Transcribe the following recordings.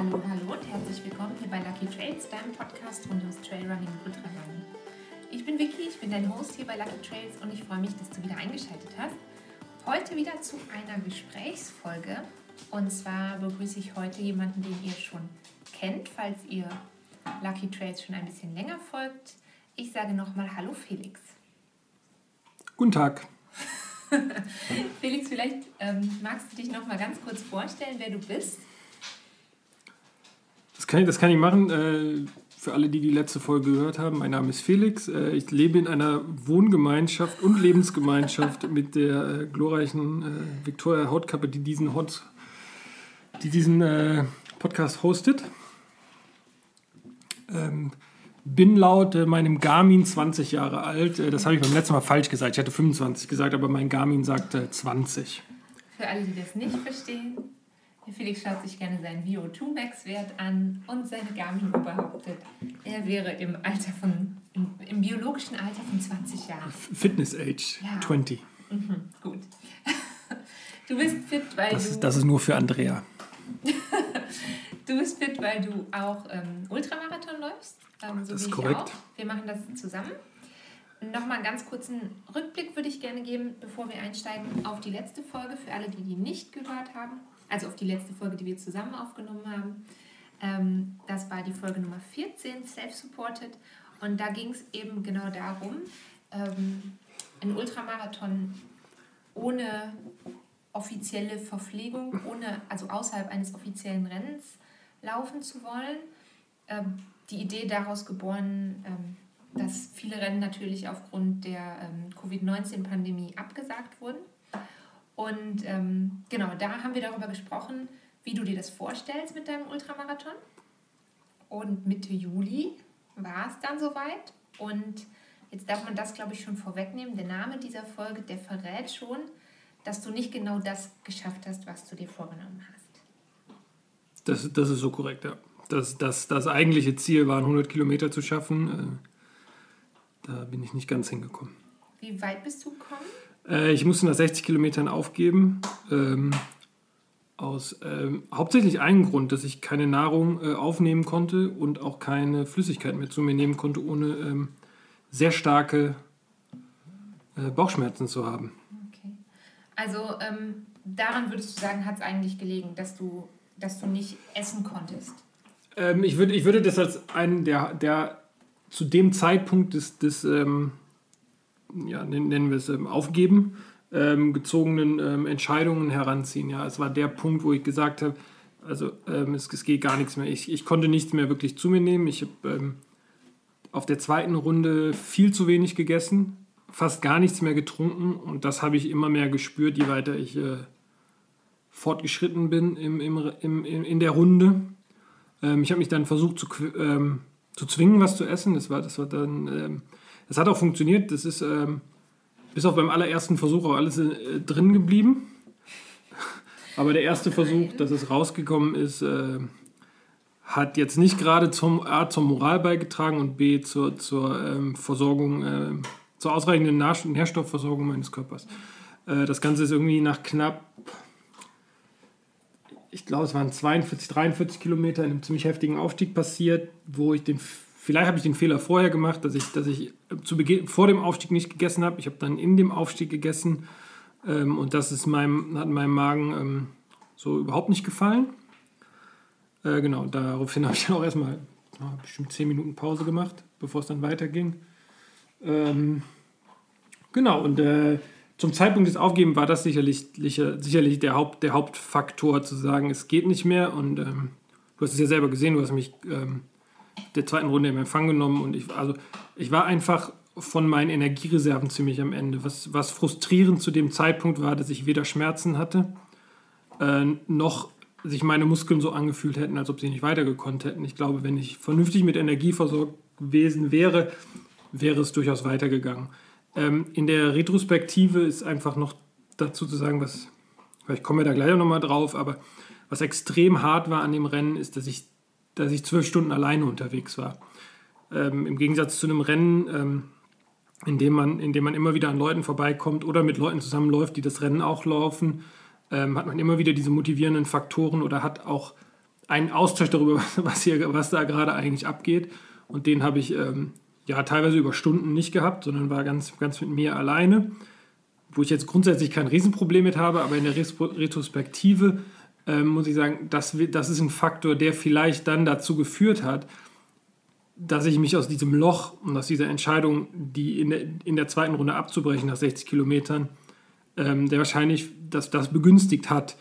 Hallo, hallo und herzlich willkommen hier bei Lucky Trails, deinem Podcast rund ums Trailrunning und Ultrarunning. Ich bin Vicky, ich bin dein Host hier bei Lucky Trails und ich freue mich, dass du wieder eingeschaltet hast. Heute wieder zu einer Gesprächsfolge und zwar begrüße ich heute jemanden, den ihr schon kennt, falls ihr Lucky Trails schon ein bisschen länger folgt. Ich sage nochmal Hallo Felix. Guten Tag. Felix, vielleicht ähm, magst du dich noch mal ganz kurz vorstellen, wer du bist? Kann ich, das kann ich machen. Äh, für alle, die die letzte Folge gehört haben, mein Name ist Felix. Äh, ich lebe in einer Wohngemeinschaft und Lebensgemeinschaft mit der äh, glorreichen äh, Victoria Hautkappe, die diesen, Hot, die diesen äh, Podcast hostet. Ähm, bin laut äh, meinem Garmin 20 Jahre alt. Äh, das habe ich beim letzten Mal falsch gesagt. Ich hatte 25 gesagt, aber mein Garmin sagte 20. Für alle, die das nicht verstehen, Herr Felix schaut sich gerne seinen VO2 Max-Wert an und seine Garmin behauptet, er wäre im Alter von, im, im biologischen Alter von 20 Jahren. Fitness Age ja. 20. Mhm, gut. Du bist fit, weil das du. Ist, das ist nur für Andrea. du bist fit, weil du auch ähm, Ultramarathon läufst. Ähm, so das ist korrekt. Wir machen das zusammen. Nochmal einen ganz kurzen Rückblick würde ich gerne geben, bevor wir einsteigen auf die letzte Folge, für alle, die die nicht gehört haben. Also auf die letzte Folge, die wir zusammen aufgenommen haben. Ähm, das war die Folge Nummer 14, Self-Supported. Und da ging es eben genau darum, ähm, einen Ultramarathon ohne offizielle Verpflegung, ohne, also außerhalb eines offiziellen Rennens laufen zu wollen. Ähm, die Idee daraus geboren, ähm, dass viele Rennen natürlich aufgrund der ähm, Covid-19-Pandemie abgesagt wurden. Und ähm, genau, da haben wir darüber gesprochen, wie du dir das vorstellst mit deinem Ultramarathon. Und Mitte Juli war es dann soweit. Und jetzt darf man das, glaube ich, schon vorwegnehmen. Der Name dieser Folge, der verrät schon, dass du nicht genau das geschafft hast, was du dir vorgenommen hast. Das, das ist so korrekt, ja. Das, das, das eigentliche Ziel war, 100 Kilometer zu schaffen. Äh, da bin ich nicht ganz hingekommen. Wie weit bist du gekommen? Äh, ich musste nach 60 Kilometern aufgeben. Ähm, aus ähm, hauptsächlich einem Grund, dass ich keine Nahrung äh, aufnehmen konnte und auch keine Flüssigkeit mehr zu mir nehmen konnte, ohne ähm, sehr starke äh, Bauchschmerzen zu haben. Okay. Also ähm, daran würdest du sagen, hat es eigentlich gelegen, dass du, dass du nicht essen konntest? Ähm, ich, würde, ich würde das als einen der, der zu dem Zeitpunkt des, des ähm, ja, nennen wir es, ähm, Aufgeben ähm, gezogenen ähm, Entscheidungen heranziehen. Ja, es war der Punkt, wo ich gesagt habe, also es, es, geht gar nichts mehr. Ich, ich konnte nichts mehr wirklich zu mir nehmen. Ich habe auf der zweiten Runde viel zu wenig gegessen, fast gar nichts mehr getrunken und das habe ich immer mehr gespürt, je weiter ich äh, fortgeschritten bin im, im, im, in der Runde. Ähm, ich habe mich dann versucht zu, ähm, zu zwingen, was zu essen. Das war, das war dann, ähm, das hat auch funktioniert. Das ist ähm, bis auf beim allerersten Versuch auch alles äh, drin geblieben. Aber der erste Versuch, dass es rausgekommen ist, äh, hat jetzt nicht gerade zum A zur Moral beigetragen und B zur, zur ähm, Versorgung, äh, zur ausreichenden Nährstoffversorgung meines Körpers. Äh, das Ganze ist irgendwie nach knapp ich glaube, es waren 42, 43 Kilometer in einem ziemlich heftigen Aufstieg passiert, wo ich den, vielleicht habe ich den Fehler vorher gemacht, dass ich, dass ich zu Beginn, vor dem Aufstieg nicht gegessen habe. Ich habe dann in dem Aufstieg gegessen ähm, und das ist meinem, hat meinem Magen ähm, so überhaupt nicht gefallen. Äh, genau, daraufhin habe ich dann auch erstmal ja, bestimmt 10 Minuten Pause gemacht, bevor es dann weiterging. Ähm, genau, und äh, zum Zeitpunkt des Aufgebens war das sicherlich, sicherlich der, Haupt, der Hauptfaktor, zu sagen, es geht nicht mehr. Und ähm, du hast es ja selber gesehen, du hast mich ähm, der zweiten Runde im Empfang genommen. Und ich, also, ich war einfach von meinen Energiereserven ziemlich am Ende. Was, was frustrierend zu dem Zeitpunkt war, dass ich weder Schmerzen hatte, äh, noch sich meine Muskeln so angefühlt hätten, als ob sie nicht weitergekonnt hätten. Ich glaube, wenn ich vernünftig mit Energie versorgt gewesen wäre, wäre es durchaus weitergegangen. Ähm, in der Retrospektive ist einfach noch dazu zu sagen, was, vielleicht kommen wir da gleich nochmal drauf, aber was extrem hart war an dem Rennen, ist, dass ich, dass ich zwölf Stunden alleine unterwegs war. Ähm, Im Gegensatz zu einem Rennen, ähm, in, dem man, in dem man immer wieder an Leuten vorbeikommt oder mit Leuten zusammenläuft, die das Rennen auch laufen, ähm, hat man immer wieder diese motivierenden Faktoren oder hat auch einen Austausch darüber, was, hier, was da gerade eigentlich abgeht. Und den habe ich ähm, ja teilweise über Stunden nicht gehabt, sondern war ganz, ganz mit mir alleine. Wo ich jetzt grundsätzlich kein Riesenproblem mit habe, aber in der Retrospektive ähm, muss ich sagen, das, das ist ein Faktor, der vielleicht dann dazu geführt hat, dass ich mich aus diesem Loch und aus dieser Entscheidung, die in der, in der zweiten Runde abzubrechen nach 60 Kilometern, ähm, der wahrscheinlich das, das begünstigt hat,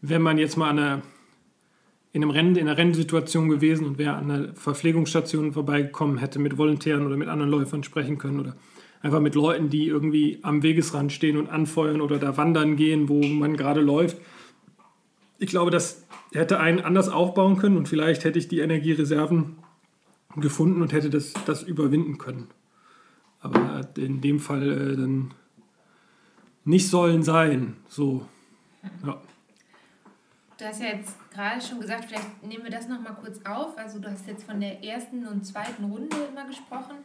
wenn man jetzt mal an in, einem Rennen, in einer Rennsituation gewesen und wäre an einer Verpflegungsstation vorbeigekommen, hätte mit Volontären oder mit anderen Läufern sprechen können oder einfach mit Leuten, die irgendwie am Wegesrand stehen und anfeuern oder da wandern gehen, wo man gerade läuft. Ich glaube, das hätte einen anders aufbauen können und vielleicht hätte ich die Energiereserven gefunden und hätte das, das überwinden können. Aber in dem Fall äh, dann nicht sollen sein. So. Ja. Du hast ja jetzt gerade schon gesagt, vielleicht nehmen wir das nochmal kurz auf. Also du hast jetzt von der ersten und zweiten Runde immer gesprochen.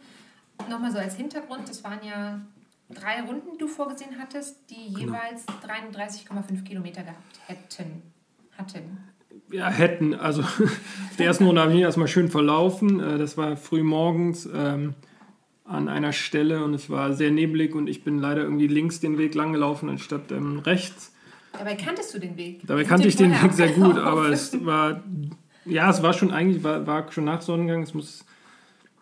Nochmal so als Hintergrund, das waren ja drei Runden, die du vorgesehen hattest, die genau. jeweils 33,5 Kilometer gehabt hätten. Hatten ja, hätten. Also der ersten Runde habe ich mich erstmal schön verlaufen. Äh, das war früh morgens ähm, an einer Stelle und es war sehr neblig und ich bin leider irgendwie links den Weg lang gelaufen anstatt ähm, rechts. Dabei kanntest du den Weg. Dabei kannte ich den Weg sehr gut, aber es war, ja, es war schon eigentlich, war, war schon nach Sonnengang, es muss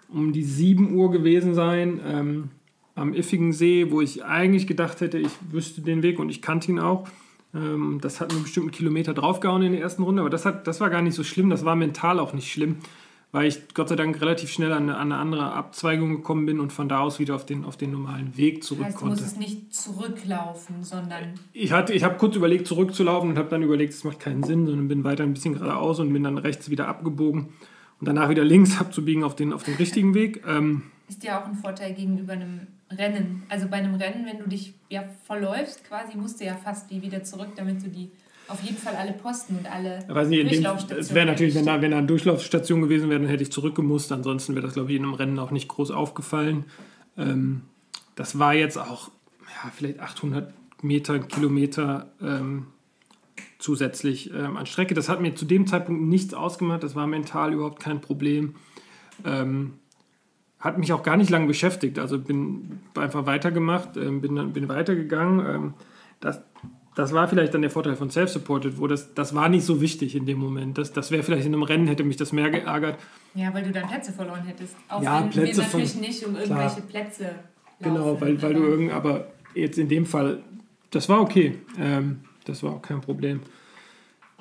um die 7 Uhr gewesen sein, ähm, am Iffigen See, wo ich eigentlich gedacht hätte, ich wüsste den Weg und ich kannte ihn auch. Ähm, das hat mir bestimmt einen Kilometer draufgehauen in der ersten Runde, aber das, hat, das war gar nicht so schlimm. Das war mental auch nicht schlimm, weil ich Gott sei Dank relativ schnell an eine, an eine andere Abzweigung gekommen bin und von da aus wieder auf den, auf den normalen Weg zurück heißt, konnte. Du musst nicht zurücklaufen, sondern. Ich, ich habe kurz überlegt, zurückzulaufen und habe dann überlegt, es macht keinen Sinn, sondern bin weiter ein bisschen geradeaus und bin dann rechts wieder abgebogen und danach wieder links abzubiegen auf den, auf den richtigen Weg. Ähm, ist ja auch ein Vorteil gegenüber einem Rennen. Also bei einem Rennen, wenn du dich ja verläufst, quasi musst du ja fast wie wieder zurück, damit du die auf jeden Fall alle Posten und alle nicht, Durchlaufstationen. Es wäre natürlich, wenn da, wenn da eine Durchlaufstation gewesen wäre, dann hätte ich zurückgemusst. Ansonsten wäre das, glaube ich, in einem Rennen auch nicht groß aufgefallen. Ähm, das war jetzt auch ja, vielleicht 800 Meter, Kilometer ähm, zusätzlich ähm, an Strecke. Das hat mir zu dem Zeitpunkt nichts ausgemacht. Das war mental überhaupt kein Problem. Ähm, hat mich auch gar nicht lange beschäftigt. Also bin einfach weitergemacht, ähm, bin, bin weitergegangen. Ähm, das, das war vielleicht dann der Vorteil von Self-Supported, wo das, das war nicht so wichtig in dem Moment. Das, das wäre vielleicht in einem Rennen, hätte mich das mehr geärgert. Ja, weil du dann Plätze verloren hättest. Auch ja, wenn Plätze wir natürlich von, nicht um irgendwelche klar. Plätze laufen. Genau, weil, weil du irgend, aber jetzt in dem Fall, das war okay. Ähm, das war auch kein Problem.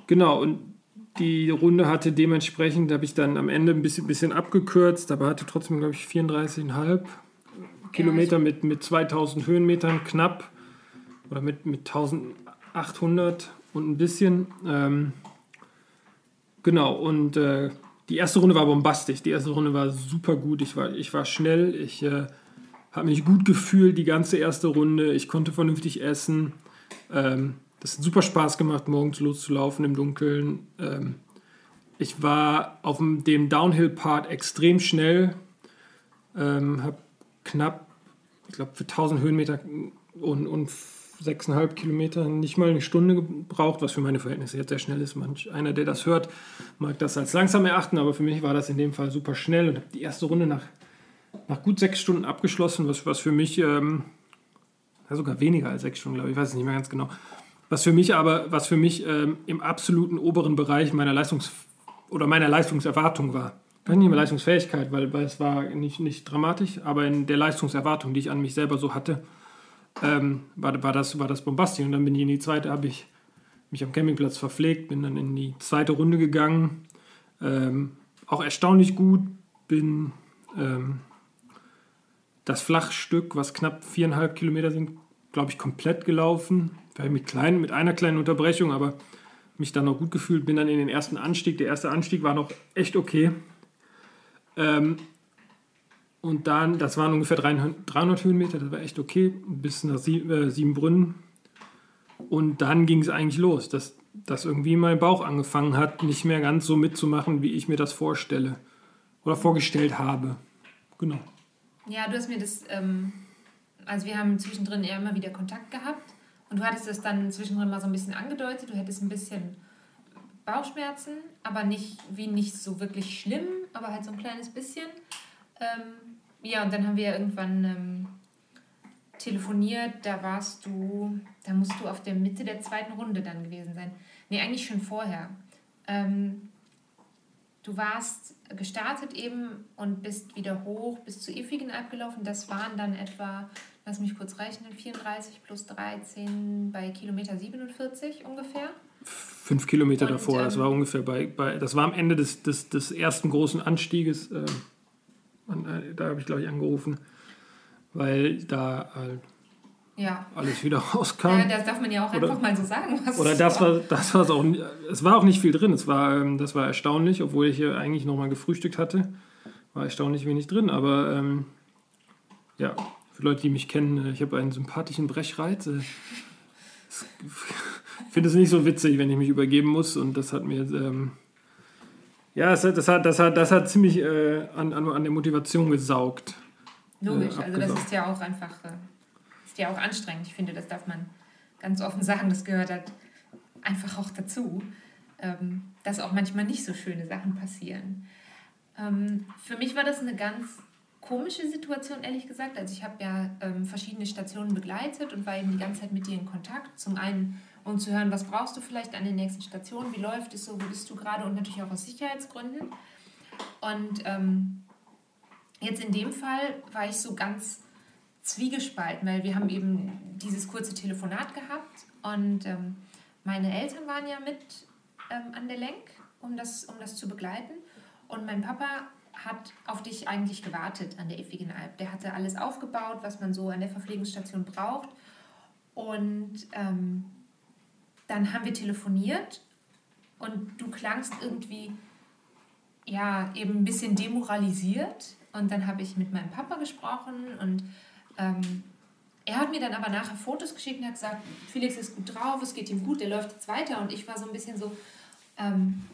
Genau, und die Runde hatte dementsprechend, habe ich dann am Ende ein bisschen, bisschen abgekürzt, aber hatte trotzdem, glaube ich, 34,5 Kilometer mit, mit 2000 Höhenmetern knapp oder mit, mit 1800 und ein bisschen. Ähm, genau, und äh, die erste Runde war bombastisch. Die erste Runde war super gut. Ich war, ich war schnell, ich äh, habe mich gut gefühlt die ganze erste Runde. Ich konnte vernünftig essen. Ähm, das hat super Spaß gemacht, morgens loszulaufen im Dunkeln. Ähm, ich war auf dem Downhill-Part extrem schnell, ähm, habe knapp, ich glaube, für 1000 Höhenmeter und, und 6,5 Kilometer nicht mal eine Stunde gebraucht, was für meine Verhältnisse jetzt sehr schnell ist. Manch einer, der das hört, mag das als langsam erachten, aber für mich war das in dem Fall super schnell und habe die erste Runde nach, nach gut sechs Stunden abgeschlossen, was, was für mich, ähm, sogar weniger als sechs Stunden, glaube ich weiß es nicht mehr ganz genau, was für mich aber, was für mich ähm, im absoluten oberen Bereich meiner Leistungs- oder meiner Leistungserwartung war. Gar nicht mehr Leistungsfähigkeit, weil, weil es war nicht, nicht dramatisch, aber in der Leistungserwartung, die ich an mich selber so hatte, ähm, war, war, das, war das bombastisch. Und dann bin ich in die zweite, habe ich mich am Campingplatz verpflegt, bin dann in die zweite Runde gegangen. Ähm, auch erstaunlich gut, bin ähm, das Flachstück, was knapp viereinhalb Kilometer sind, glaube ich, komplett gelaufen vielleicht mit, kleinen, mit einer kleinen Unterbrechung, aber mich dann noch gut gefühlt, bin dann in den ersten Anstieg. Der erste Anstieg war noch echt okay. Ähm, und dann, das waren ungefähr 300 Höhenmeter, das war echt okay, bis nach Sie, äh, Siebenbrünnen. Und dann ging es eigentlich los, dass, dass irgendwie mein Bauch angefangen hat, nicht mehr ganz so mitzumachen, wie ich mir das vorstelle oder vorgestellt habe. Genau. Ja, du hast mir das, ähm, also wir haben zwischendrin eher immer wieder Kontakt gehabt und du hattest es dann zwischendrin mal so ein bisschen angedeutet, du hättest ein bisschen Bauchschmerzen, aber nicht wie nicht so wirklich schlimm, aber halt so ein kleines bisschen. Ähm, ja, und dann haben wir irgendwann ähm, telefoniert, da warst du, da musst du auf der Mitte der zweiten Runde dann gewesen sein. Nee, eigentlich schon vorher. Ähm, du warst gestartet eben und bist wieder hoch bis zu Effigenalb gelaufen. Das waren dann etwa, lass mich kurz rechnen, 34 plus 13 bei Kilometer 47 ungefähr. Fünf Kilometer und, davor, ähm, das war ungefähr bei, bei, das war am Ende des, des, des ersten großen Anstieges. Äh, äh da habe ich, glaube ich, angerufen, weil da halt ja. alles wieder rauskam. Ja, das darf man ja auch oder, einfach mal so sagen. Was oder das war, das war es auch. Es war auch nicht viel drin. Es war, ähm, das war erstaunlich, obwohl ich hier eigentlich noch mal gefrühstückt hatte. War erstaunlich wenig drin. Aber ähm, ja, für Leute, die mich kennen, äh, ich habe einen sympathischen Brechreiz. Äh, ich finde es nicht so witzig, wenn ich mich übergeben muss. Und das hat mir. Ähm, ja, das, das, hat, das, hat, das hat ziemlich äh, an, an, an der Motivation gesaugt. Logisch, äh, also das ist ja auch einfach. Äh ja auch anstrengend. Ich finde, das darf man ganz offen sagen, das gehört halt einfach auch dazu, ähm, dass auch manchmal nicht so schöne Sachen passieren. Ähm, für mich war das eine ganz komische Situation, ehrlich gesagt. Also ich habe ja ähm, verschiedene Stationen begleitet und war eben die ganze Zeit mit dir in Kontakt. Zum einen, um zu hören, was brauchst du vielleicht an den nächsten Stationen, wie läuft es so, wo bist du gerade und natürlich auch aus Sicherheitsgründen. Und ähm, jetzt in dem Fall war ich so ganz zwiegespalten, weil wir haben eben dieses kurze Telefonat gehabt und ähm, meine Eltern waren ja mit ähm, an der Lenk, um das, um das zu begleiten. Und mein Papa hat auf dich eigentlich gewartet an der Effigen Alp. Der hatte alles aufgebaut, was man so an der Verpflegungsstation braucht. Und ähm, dann haben wir telefoniert und du klangst irgendwie ja eben ein bisschen demoralisiert. Und dann habe ich mit meinem Papa gesprochen und ähm, er hat mir dann aber nachher Fotos geschickt und hat gesagt, Felix ist gut drauf, es geht ihm gut, der läuft jetzt weiter. Und ich war so ein bisschen so, ähm,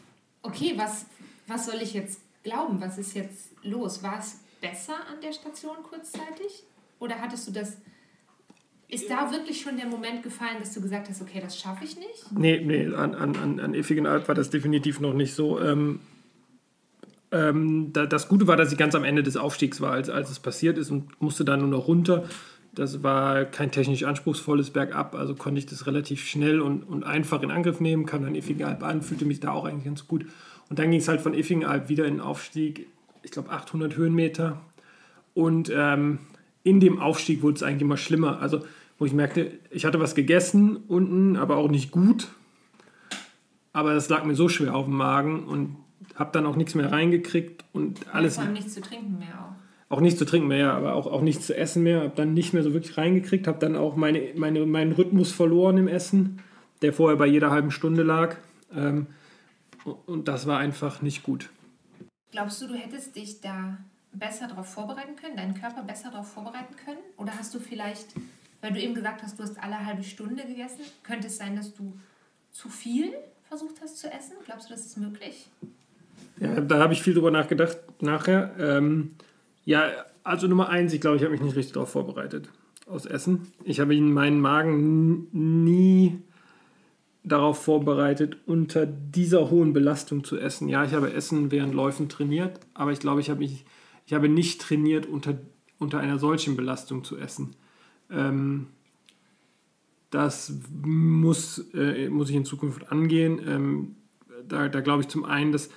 okay, was, was soll ich jetzt glauben? Was ist jetzt los? War es besser an der Station kurzzeitig? Oder hattest du das... Ist da wirklich schon der Moment gefallen, dass du gesagt hast, okay, das schaffe ich nicht? Nee, nee, an, an, an Effigenalp war das definitiv noch nicht so. Ähm, ähm, da, das Gute war, dass ich ganz am Ende des Aufstiegs war, als, als es passiert ist und musste dann nur noch runter. Das war kein technisch anspruchsvolles Bergab, also konnte ich das relativ schnell und, und einfach in Angriff nehmen, kam dann Effingenalb an, fühlte mich da auch eigentlich ganz gut. Und dann ging es halt von Effingenalb wieder in den Aufstieg, ich glaube 800 Höhenmeter. Und ähm, in dem Aufstieg wurde es eigentlich immer schlimmer. Also, wo ich merkte, ich hatte was gegessen unten, aber auch nicht gut. Aber das lag mir so schwer auf dem Magen und habe dann auch nichts mehr reingekriegt und alles. vor allem nichts zu trinken mehr auch. Auch nichts zu trinken mehr, aber auch, auch nichts zu essen mehr. Habe dann nicht mehr so wirklich reingekriegt, habe dann auch meine, meine, meinen Rhythmus verloren im Essen, der vorher bei jeder halben Stunde lag. Ähm, und das war einfach nicht gut. Glaubst du, du hättest dich da besser darauf vorbereiten können, deinen Körper besser darauf vorbereiten können? Oder hast du vielleicht, weil du eben gesagt hast, du hast alle halbe Stunde gegessen, könnte es sein, dass du zu viel versucht hast zu essen? Glaubst du, das ist möglich? Ja, da habe ich viel drüber nachgedacht nachher. Ähm, ja, also Nummer eins, ich glaube, ich habe mich nicht richtig darauf vorbereitet aus Essen. Ich habe meinen Magen nie darauf vorbereitet, unter dieser hohen Belastung zu essen. Ja, ich habe Essen während Läufen trainiert, aber ich glaube, ich habe, mich, ich habe nicht trainiert, unter, unter einer solchen Belastung zu essen. Ähm, das muss, äh, muss ich in Zukunft angehen. Ähm, da, da glaube ich zum einen, dass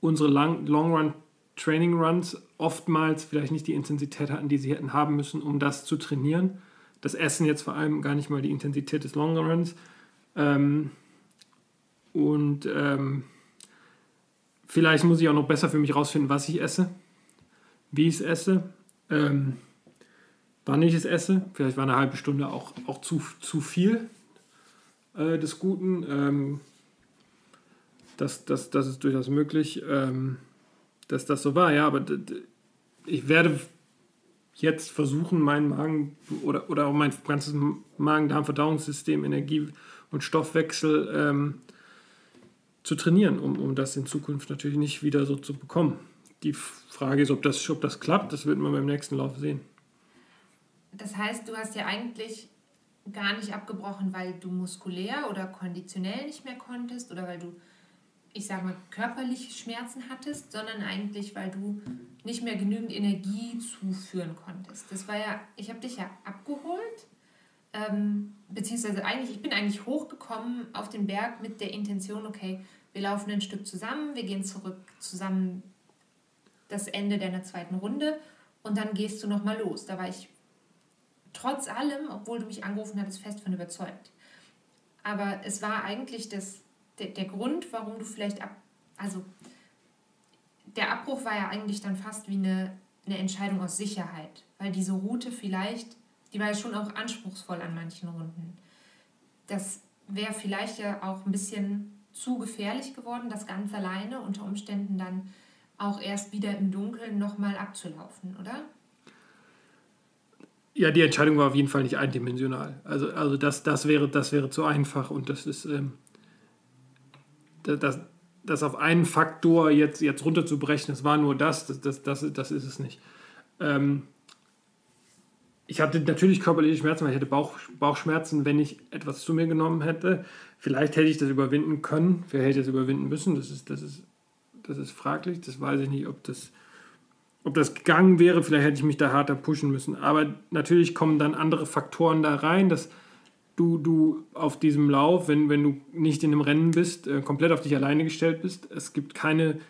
unsere Long-Run-Training-Runs oftmals vielleicht nicht die Intensität hatten, die sie hätten haben müssen, um das zu trainieren. Das Essen jetzt vor allem gar nicht mal die Intensität des Long Runs. Ähm, und ähm, vielleicht muss ich auch noch besser für mich rausfinden, was ich esse, wie ich es esse, ähm, wann ich es esse. Vielleicht war eine halbe Stunde auch, auch zu, zu viel äh, des Guten. Ähm, das, das, das ist durchaus möglich, ähm, dass das so war. Ja, aber ich werde jetzt versuchen, meinen Magen oder, oder auch mein ganzes Magen-Darm-Verdauungssystem, Energie- und Stoffwechsel ähm, zu trainieren, um, um das in Zukunft natürlich nicht wieder so zu bekommen. Die Frage ist, ob das, ob das klappt, das wird man beim nächsten Lauf sehen. Das heißt, du hast ja eigentlich gar nicht abgebrochen, weil du muskulär oder konditionell nicht mehr konntest oder weil du ich sage mal, körperliche Schmerzen hattest, sondern eigentlich, weil du nicht mehr genügend Energie zuführen konntest. Das war ja, ich habe dich ja abgeholt, ähm, beziehungsweise eigentlich, ich bin eigentlich hochgekommen auf den Berg mit der Intention, okay, wir laufen ein Stück zusammen, wir gehen zurück zusammen das Ende deiner zweiten Runde und dann gehst du nochmal los. Da war ich trotz allem, obwohl du mich angerufen hattest, fest von überzeugt. Aber es war eigentlich das, der, der Grund, warum du vielleicht ab. Also, der Abbruch war ja eigentlich dann fast wie eine, eine Entscheidung aus Sicherheit, weil diese Route vielleicht, die war ja schon auch anspruchsvoll an manchen Runden. Das wäre vielleicht ja auch ein bisschen zu gefährlich geworden, das ganz alleine unter Umständen dann auch erst wieder im Dunkeln nochmal abzulaufen, oder? Ja, die Entscheidung war auf jeden Fall nicht eindimensional. Also, also das, das, wäre, das wäre zu einfach und das ist ähm, das, das auf einen Faktor jetzt, jetzt runterzubrechen, das war nur das, das, das, das, das ist es nicht. Ähm, ich hatte natürlich körperliche Schmerzen, weil ich hätte Bauch, Bauchschmerzen, wenn ich etwas zu mir genommen hätte. Vielleicht hätte ich das überwinden können, vielleicht hätte ich das überwinden müssen. Das ist, das ist, das ist fraglich. Das weiß ich nicht, ob das, ob das gegangen wäre. Vielleicht hätte ich mich da harter pushen müssen. Aber natürlich kommen dann andere Faktoren da rein, dass du, du auf diesem Lauf, wenn, wenn du nicht in einem Rennen bist, äh, komplett auf dich alleine gestellt bist. Es gibt keine,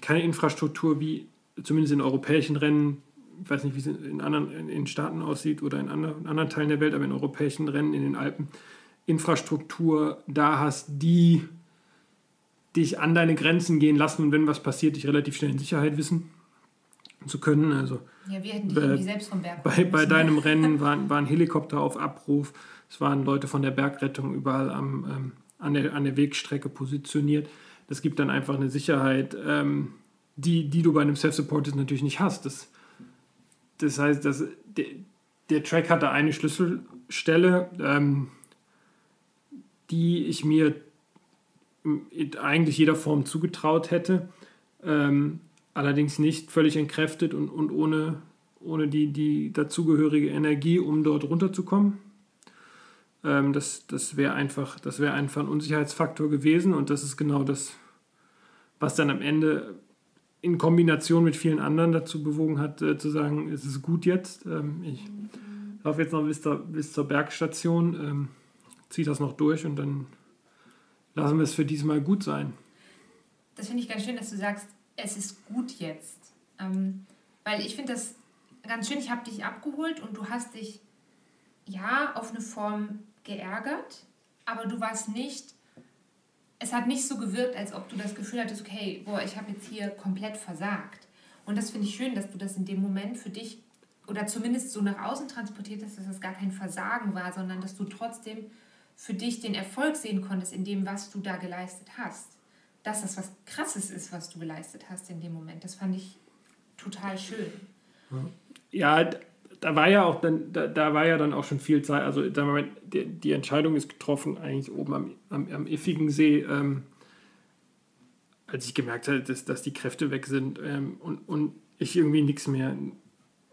keine Infrastruktur wie zumindest in europäischen Rennen ich weiß nicht, wie es in anderen in Staaten aussieht oder in anderen, anderen Teilen der Welt, aber in europäischen Rennen in den Alpen, Infrastruktur da hast, die dich an deine Grenzen gehen lassen und wenn was passiert, dich relativ schnell in Sicherheit wissen zu können. Also ja, wir hätten dich äh, selbst vom Berg bei, bei deinem Rennen waren, waren Helikopter auf Abruf, es waren Leute von der Bergrettung überall am, ähm, an, der, an der Wegstrecke positioniert. Das gibt dann einfach eine Sicherheit, ähm, die, die du bei einem Self-Supported natürlich nicht hast. Das, das heißt, dass der, der Track hatte eine Schlüsselstelle, ähm, die ich mir in eigentlich jeder Form zugetraut hätte, ähm, allerdings nicht völlig entkräftet und, und ohne, ohne die, die dazugehörige Energie, um dort runterzukommen. Ähm, das das wäre einfach, wär einfach ein Unsicherheitsfaktor gewesen und das ist genau das, was dann am Ende in Kombination mit vielen anderen dazu bewogen hat, äh, zu sagen, es ist gut jetzt. Ähm, ich laufe jetzt noch bis, da, bis zur Bergstation, ähm, ziehe das noch durch und dann lassen wir es für diesmal gut sein. Das finde ich ganz schön, dass du sagst, es ist gut jetzt. Ähm, weil ich finde das ganz schön, ich habe dich abgeholt und du hast dich ja auf eine Form geärgert, aber du warst nicht es hat nicht so gewirkt, als ob du das Gefühl hattest, okay, boah, ich habe jetzt hier komplett versagt. Und das finde ich schön, dass du das in dem Moment für dich oder zumindest so nach außen transportiert hast, dass das gar kein Versagen war, sondern dass du trotzdem für dich den Erfolg sehen konntest in dem, was du da geleistet hast. Dass das was Krasses ist, was du geleistet hast in dem Moment. Das fand ich total schön. Ja, da war ja auch dann, da, da war ja dann auch schon viel Zeit, also die, die Entscheidung ist getroffen, eigentlich oben am, am, am Iffigen See, ähm, als ich gemerkt habe, dass, dass die Kräfte weg sind ähm, und, und ich irgendwie nichts mehr,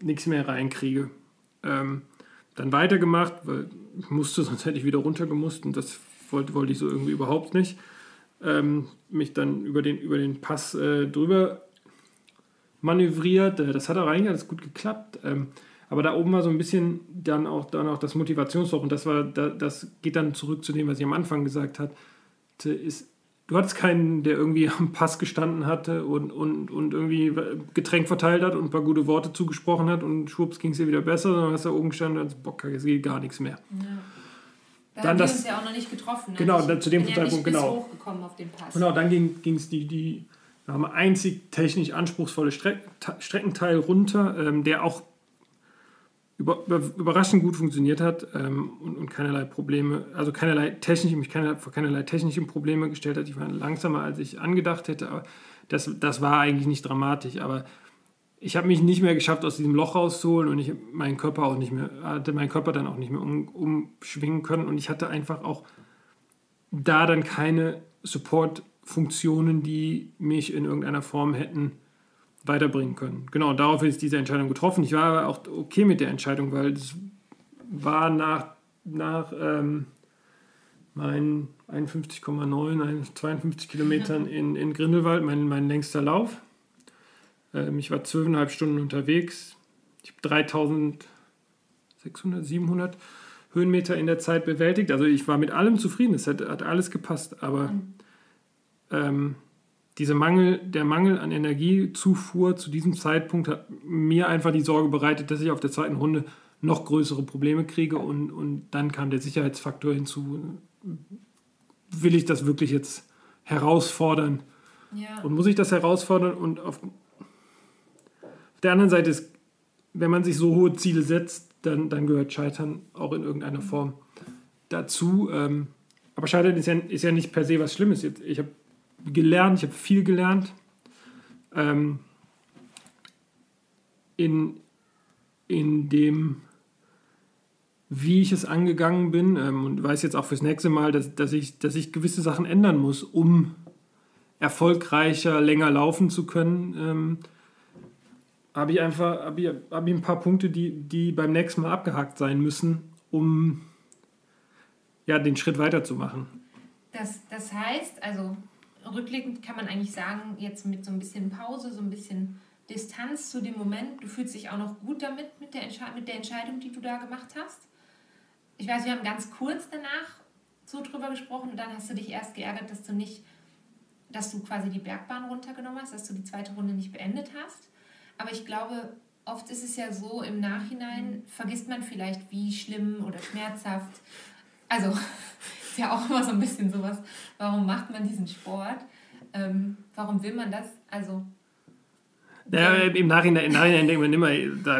nichts mehr reinkriege. Ähm, dann weitergemacht, weil ich musste, sonst hätte ich wieder runtergemusst und das wollte, wollte ich so irgendwie überhaupt nicht. Ähm, mich dann über den, über den Pass äh, drüber manövriert. Äh, das hat auch eigentlich alles gut geklappt. Aber da oben war so ein bisschen dann auch, dann auch das Motivationsloch und das war, das geht dann zurück zu dem, was ich am Anfang gesagt habe. Ist, du hattest keinen, der irgendwie am Pass gestanden hatte und, und, und irgendwie Getränk verteilt hat und ein paar gute Worte zugesprochen hat und schwupps ging es dir wieder besser, sondern hast da oben gestanden und hast, boah, es geht gar nichts mehr. Ja. Da dann haben das, wir uns ja auch noch nicht getroffen. Ne? Genau, dann, zu dem Zeitpunkt, ja genau. Genau, dann ging es die, die wir haben einzig technisch anspruchsvolle Streck, Streckenteil runter, ähm, der auch über, über, überraschend gut funktioniert hat ähm, und, und, keinerlei Probleme, also keinerlei technische, mich keinerlei, vor keinerlei technischen Probleme gestellt hat. Ich war langsamer, als ich angedacht hätte, aber das, das war eigentlich nicht dramatisch. Aber ich habe mich nicht mehr geschafft, aus diesem Loch rauszuholen und ich meinen Körper auch nicht mehr, hatte meinen Körper dann auch nicht mehr um, umschwingen können und ich hatte einfach auch da dann keine Support-Funktionen, die mich in irgendeiner Form hätten weiterbringen können. Genau, darauf ist diese Entscheidung getroffen. Ich war aber auch okay mit der Entscheidung, weil es war nach, nach ähm, meinen 51,9, 52 Kilometern in, in Grindelwald, mein, mein längster Lauf. Ähm, ich war zwölfeinhalb Stunden unterwegs. Ich habe 3600, 700 Höhenmeter in der Zeit bewältigt. Also ich war mit allem zufrieden. Es hat, hat alles gepasst. Aber ähm, diese Mangel, der Mangel an Energiezufuhr zu diesem Zeitpunkt hat mir einfach die Sorge bereitet, dass ich auf der zweiten Runde noch größere Probleme kriege und, und dann kam der Sicherheitsfaktor hinzu. Will ich das wirklich jetzt herausfordern? Ja. Und muss ich das herausfordern? Und auf, auf der anderen Seite ist, wenn man sich so hohe Ziele setzt, dann, dann gehört Scheitern auch in irgendeiner Form dazu. Ähm, aber Scheitern ist ja, ist ja nicht per se was Schlimmes. Ich habe gelernt, ich habe viel gelernt. Ähm, in, in dem, wie ich es angegangen bin ähm, und weiß jetzt auch fürs nächste Mal, dass, dass, ich, dass ich gewisse Sachen ändern muss, um erfolgreicher, länger laufen zu können. Ähm, habe ich einfach hab ich, hab ich ein paar Punkte, die, die beim nächsten Mal abgehakt sein müssen, um ja, den Schritt weiterzumachen. Das, das heißt, also rückblickend kann man eigentlich sagen, jetzt mit so ein bisschen Pause, so ein bisschen Distanz zu dem Moment, du fühlst dich auch noch gut damit, mit der, mit der Entscheidung, die du da gemacht hast. Ich weiß, wir haben ganz kurz danach so drüber gesprochen und dann hast du dich erst geärgert, dass du nicht, dass du quasi die Bergbahn runtergenommen hast, dass du die zweite Runde nicht beendet hast. Aber ich glaube, oft ist es ja so, im Nachhinein vergisst man vielleicht, wie schlimm oder schmerzhaft. Also ist ja auch immer so ein bisschen sowas, warum macht man diesen Sport? Ähm, warum will man das? Also. Ja, im Nachhinein, im Nachhinein denkt man immer,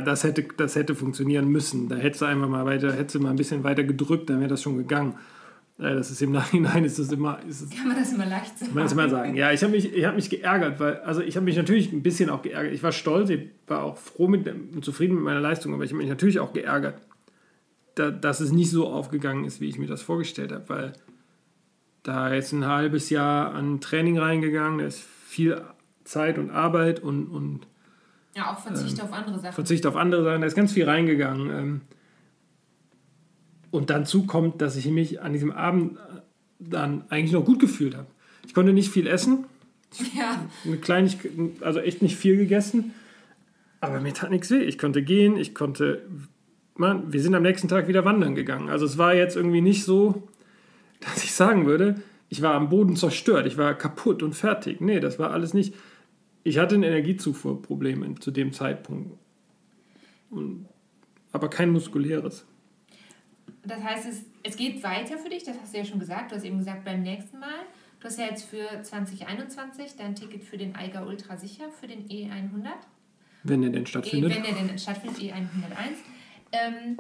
das hätte, das hätte funktionieren müssen. Da hätte du einfach mal weiter, hätte mal ein bisschen weiter gedrückt, dann wäre das schon gegangen. Das ist im Nachhinein ist das immer. Ist Kann man das immer leicht sagen? Kann man das immer sagen. Ja, ich habe mich, hab mich geärgert, weil, also ich habe mich natürlich ein bisschen auch geärgert. Ich war stolz, ich war auch froh mit, und zufrieden mit meiner Leistung, aber ich habe mich natürlich auch geärgert, da, dass es nicht so aufgegangen ist, wie ich mir das vorgestellt habe, weil da ist ein halbes Jahr an Training reingegangen, da ist viel Zeit und Arbeit und. und ja, auch Verzicht ähm, auf andere Sachen. Verzicht auf andere Sachen, da ist ganz viel reingegangen. Ähm, und dazu kommt, dass ich mich an diesem Abend dann eigentlich noch gut gefühlt habe. Ich konnte nicht viel essen. Ja. Eine Kleinigkeit, also echt nicht viel gegessen. Aber mir tat nichts weh. Ich konnte gehen, ich konnte. Man, wir sind am nächsten Tag wieder wandern gegangen. Also es war jetzt irgendwie nicht so, dass ich sagen würde, ich war am Boden zerstört, ich war kaputt und fertig. Nee, das war alles nicht. Ich hatte ein Energiezufuhrproblem zu dem Zeitpunkt. Und, aber kein muskuläres. Das heißt, es, es geht weiter für dich, das hast du ja schon gesagt. Du hast eben gesagt, beim nächsten Mal. Du hast ja jetzt für 2021 dein Ticket für den Eiger Ultra sicher, für den E100. Wenn er denn stattfindet. E, wenn er denn stattfindet, E101. Ähm,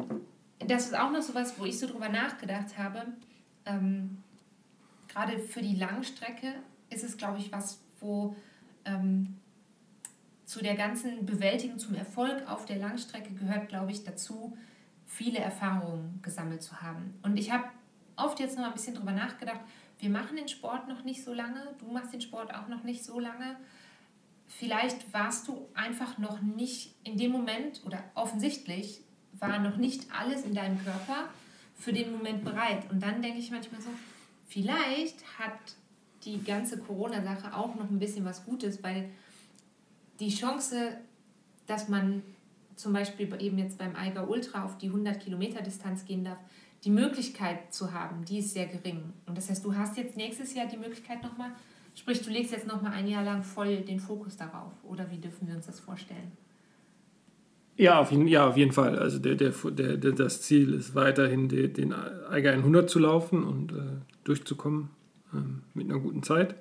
das ist auch noch so was, wo ich so drüber nachgedacht habe. Ähm, Gerade für die Langstrecke ist es, glaube ich, was, wo ähm, zu der ganzen Bewältigung, zum Erfolg auf der Langstrecke gehört, glaube ich, dazu, viele Erfahrungen gesammelt zu haben. Und ich habe oft jetzt noch ein bisschen drüber nachgedacht, wir machen den Sport noch nicht so lange, du machst den Sport auch noch nicht so lange. Vielleicht warst du einfach noch nicht in dem Moment oder offensichtlich war noch nicht alles in deinem Körper für den Moment bereit. Und dann denke ich manchmal so, vielleicht hat die ganze Corona-Sache auch noch ein bisschen was Gutes, weil die Chance, dass man zum Beispiel eben jetzt beim Eiger Ultra auf die 100 Kilometer Distanz gehen darf, die Möglichkeit zu haben, die ist sehr gering. Und das heißt, du hast jetzt nächstes Jahr die Möglichkeit nochmal, sprich, du legst jetzt nochmal ein Jahr lang voll den Fokus darauf. Oder wie dürfen wir uns das vorstellen? Ja, auf jeden, ja, auf jeden Fall. Also der, der, der, der das Ziel ist weiterhin, den, den Eiger 100 zu laufen und äh, durchzukommen äh, mit einer guten Zeit.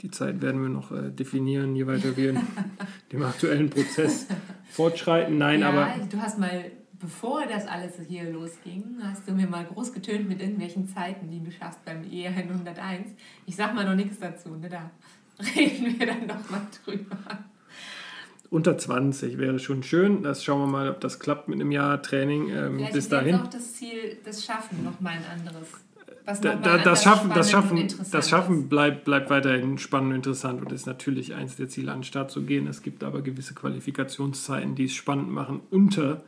Die Zeit werden wir noch äh, definieren, je weiter wir in dem aktuellen Prozess fortschreiten. Nein, ja, aber. Du hast mal, bevor das alles hier losging, hast du mir mal groß getönt mit irgendwelchen Zeiten, die du schaffst beim E101. Ich sag mal noch nichts dazu, ne? Da reden wir dann noch mal drüber. Unter 20 wäre schon schön. Das schauen wir mal, ob das klappt mit einem Jahr Training ähm, bis dahin. Ist auch das Ziel, das Schaffen noch mal ein anderes da, da, das Schaffen, das Schaffen, das Schaffen bleibt, bleibt weiterhin spannend und interessant und ist natürlich eins der Ziele, an den Start zu gehen. Es gibt aber gewisse Qualifikationszeiten, die es spannend machen unter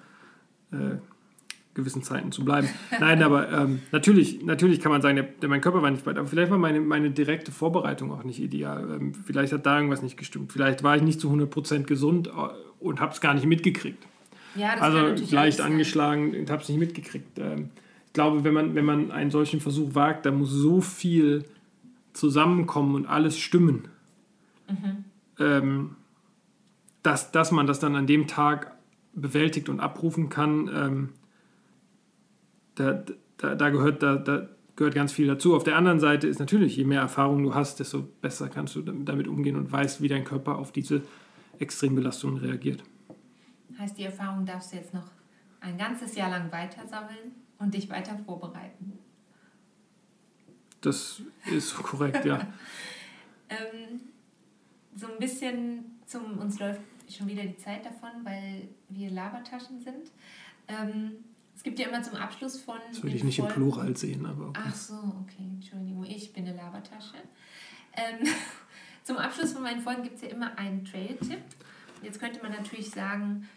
äh, gewissen Zeiten zu bleiben. Nein, aber ähm, natürlich, natürlich kann man sagen, der, der, mein Körper war nicht weit, aber vielleicht war meine, meine direkte Vorbereitung auch nicht ideal. Ähm, vielleicht hat da irgendwas nicht gestimmt. Vielleicht war ich nicht zu 100% gesund äh, und habe es gar nicht mitgekriegt. Ja, das also leicht angeschlagen und habe es nicht mitgekriegt. Ähm, ich glaube, wenn man, wenn man einen solchen Versuch wagt, da muss so viel zusammenkommen und alles stimmen, mhm. ähm, dass, dass man das dann an dem Tag bewältigt und abrufen kann. Da, da, da, gehört, da, da gehört ganz viel dazu. Auf der anderen Seite ist natürlich, je mehr Erfahrung du hast, desto besser kannst du damit umgehen und weißt, wie dein Körper auf diese Extrembelastungen reagiert. Heißt, die Erfahrung darfst du jetzt noch ein ganzes Jahr lang weiter sammeln und dich weiter vorbereiten. Das ist korrekt, ja. ähm, so ein bisschen zum, uns läuft schon wieder die Zeit davon, weil wir Labertaschen sind. Ähm, gibt ja immer zum Abschluss von. Das würde ich nicht Folgen, im Plural sehen, aber. Okay. Ach so, okay, Entschuldigung, ich bin eine Labertasche. Ähm, zum Abschluss von meinen Folgen gibt es ja immer einen Trail-Tipp. Jetzt könnte man natürlich sagen,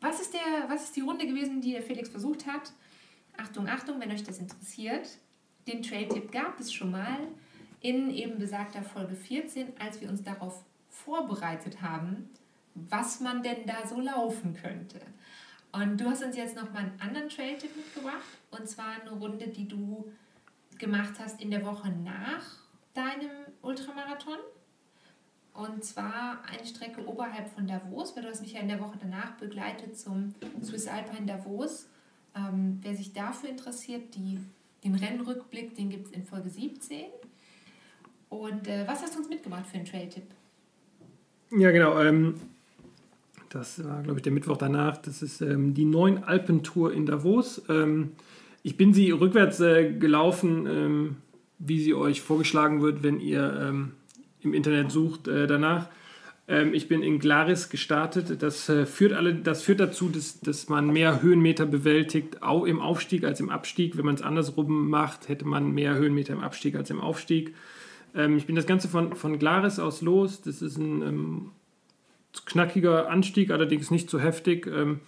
was ist, der, was ist die Runde gewesen, die der Felix versucht hat? Achtung, Achtung, wenn euch das interessiert. Den Trail-Tipp gab es schon mal in eben besagter Folge 14, als wir uns darauf vorbereitet haben, was man denn da so laufen könnte. Und du hast uns jetzt noch mal einen anderen Trail-Tipp mitgebracht. Und zwar eine Runde, die du gemacht hast in der Woche nach deinem Ultramarathon. Und zwar eine Strecke oberhalb von Davos, weil du hast mich ja in der Woche danach begleitet zum Swiss Alpine Davos. Ähm, wer sich dafür interessiert, die, den Rennrückblick, den gibt es in Folge 17. Und äh, was hast du uns mitgebracht für einen Trail-Tipp? Ja, genau. Ähm, das war, glaube ich, der Mittwoch danach. Das ist ähm, die neuen Alpentour in Davos. Ähm, ich bin sie rückwärts äh, gelaufen, ähm, wie sie euch vorgeschlagen wird, wenn ihr ähm, im Internet sucht äh, danach. Ähm, ich bin in Glaris gestartet. Das, äh, führt alle, das führt dazu, dass, dass man mehr Höhenmeter bewältigt, auch im Aufstieg als im Abstieg. Wenn man es andersrum macht, hätte man mehr Höhenmeter im Abstieg als im Aufstieg. Ähm, ich bin das Ganze von, von Glaris aus los. Das ist ein knackiger Anstieg, allerdings nicht so heftig, ähm,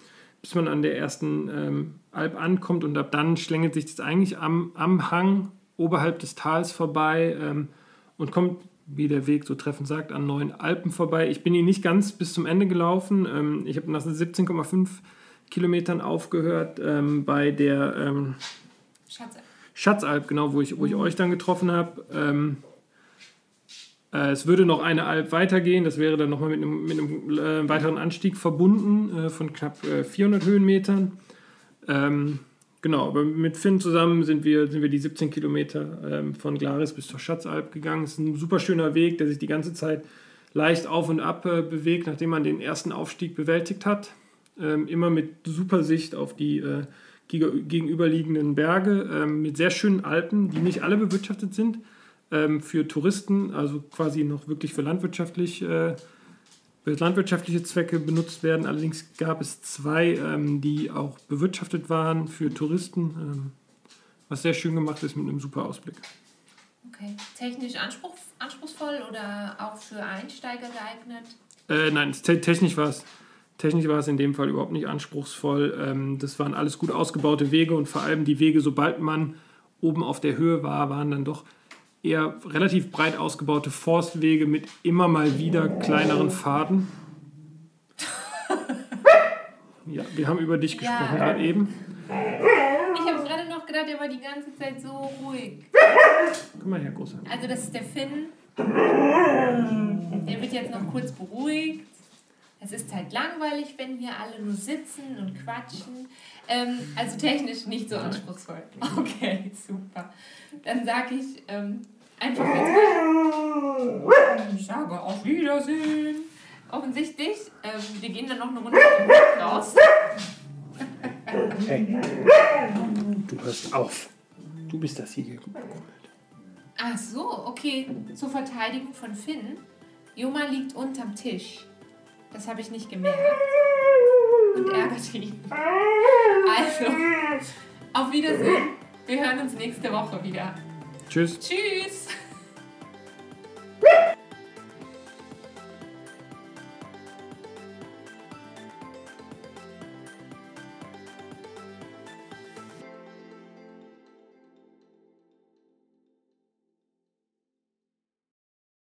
bis man an der ersten ähm, Alp ankommt und ab dann schlängelt sich das eigentlich am, am Hang oberhalb des Tals vorbei ähm, und kommt, wie der Weg so treffend sagt, an neuen Alpen vorbei. Ich bin ihn nicht ganz bis zum Ende gelaufen. Ähm, ich habe nach 17,5 Kilometern aufgehört ähm, bei der ähm, Schatzalp. Schatzalp, genau, wo ich, wo ich mhm. euch dann getroffen habe. Äh, es würde noch eine Alp weitergehen, das wäre dann nochmal mit einem, mit einem äh, weiteren Anstieg verbunden äh, von knapp äh, 400 Höhenmetern. Ähm, genau, aber mit Finn zusammen sind wir, sind wir die 17 Kilometer ähm, von Glaris bis zur Schatzalp gegangen. Es ist ein super schöner Weg, der sich die ganze Zeit leicht auf und ab äh, bewegt, nachdem man den ersten Aufstieg bewältigt hat. Ähm, immer mit super Sicht auf die äh, gegenüberliegenden Berge, ähm, mit sehr schönen Alpen, die nicht alle bewirtschaftet sind ähm, für Touristen, also quasi noch wirklich für landwirtschaftlich, äh, für landwirtschaftliche Zwecke benutzt werden. Allerdings gab es zwei, ähm, die auch bewirtschaftet waren für Touristen, ähm, was sehr schön gemacht ist mit einem super Ausblick. Okay. Technisch anspruch, anspruchsvoll oder auch für Einsteiger geeignet? Äh, nein, te technisch war es. Technisch war es in dem Fall überhaupt nicht anspruchsvoll. Ähm, das waren alles gut ausgebaute Wege und vor allem die Wege, sobald man oben auf der Höhe war, waren dann doch eher relativ breit ausgebaute Forstwege mit immer mal wieder kleineren Faden. Ja, wir haben über dich gesprochen ja. gerade eben. Ich habe gerade noch gedacht, er war die ganze Zeit so ruhig. Komm mal her, Großer. Also das ist der Finn. Der wird jetzt noch kurz beruhigt. Es ist halt langweilig, wenn hier alle nur sitzen und quatschen. Ähm, also technisch nicht so anspruchsvoll. Okay, super. Dann sage ich ähm, einfach jetzt mal, ich sage auf Wiedersehen. Offensichtlich, ähm, wir gehen dann noch eine Runde raus. Hey, du hörst auf. Du bist das hier gekommen. Ach so, okay. Zur Verteidigung von Finn. Joma liegt unterm Tisch. Das habe ich nicht gemerkt. Und ärgert ihn. Also, auf Wiedersehen. Wir hören uns nächste Woche wieder. Tschüss. Tschüss.